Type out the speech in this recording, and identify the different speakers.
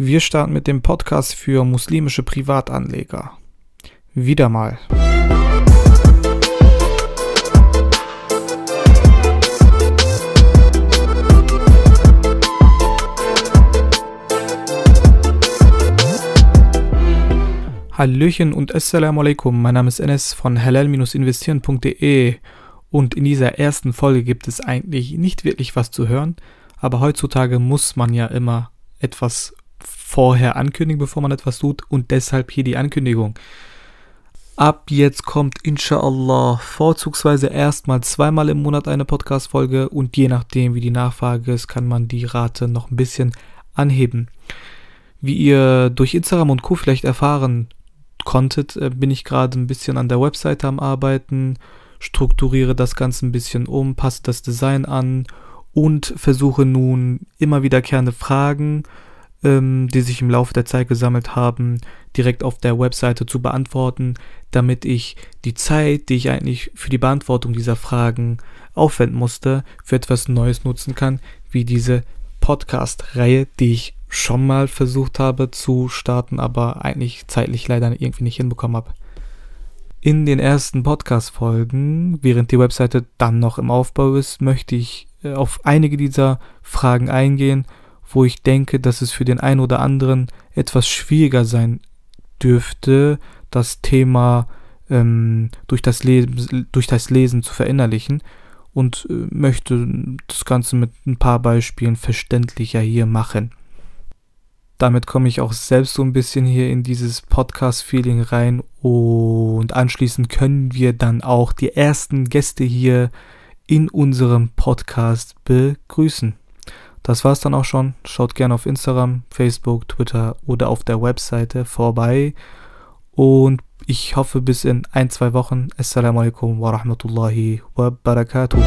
Speaker 1: Wir starten mit dem Podcast für muslimische Privatanleger. Wieder mal. Hallöchen und Assalamu alaikum. Mein Name ist Enes von halal-investieren.de und in dieser ersten Folge gibt es eigentlich nicht wirklich was zu hören, aber heutzutage muss man ja immer etwas vorher ankündigen, bevor man etwas tut und deshalb hier die Ankündigung. Ab jetzt kommt inshallah vorzugsweise erstmal zweimal im Monat eine Podcast-Folge und je nachdem, wie die Nachfrage ist, kann man die Rate noch ein bisschen anheben. Wie ihr durch Instagram und Co. vielleicht erfahren konntet, äh, bin ich gerade ein bisschen an der Webseite am Arbeiten, strukturiere das Ganze ein bisschen um, passe das Design an und versuche nun immer wiederkehrende Fragen, ähm, die sich im Laufe der Zeit gesammelt haben, direkt auf der Webseite zu beantworten, damit ich die Zeit, die ich eigentlich für die Beantwortung dieser Fragen aufwenden musste, für etwas Neues nutzen kann, wie diese Podcast-Reihe, die ich schon mal versucht habe zu starten, aber eigentlich zeitlich leider irgendwie nicht hinbekommen habe. In den ersten Podcast-Folgen, während die Webseite dann noch im Aufbau ist, möchte ich äh, auf einige dieser Fragen eingehen, wo ich denke, dass es für den einen oder anderen etwas schwieriger sein dürfte, das Thema ähm, durch, das Lesen, durch das Lesen zu verinnerlichen und äh, möchte das Ganze mit ein paar Beispielen verständlicher hier machen damit komme ich auch selbst so ein bisschen hier in dieses Podcast-Feeling rein und anschließend können wir dann auch die ersten Gäste hier in unserem Podcast begrüßen. Das war's dann auch schon. Schaut gerne auf Instagram, Facebook, Twitter oder auf der Webseite vorbei. Und ich hoffe bis in ein, zwei Wochen. Assalamu alaikum wa rahmatullahi wa barakatuh.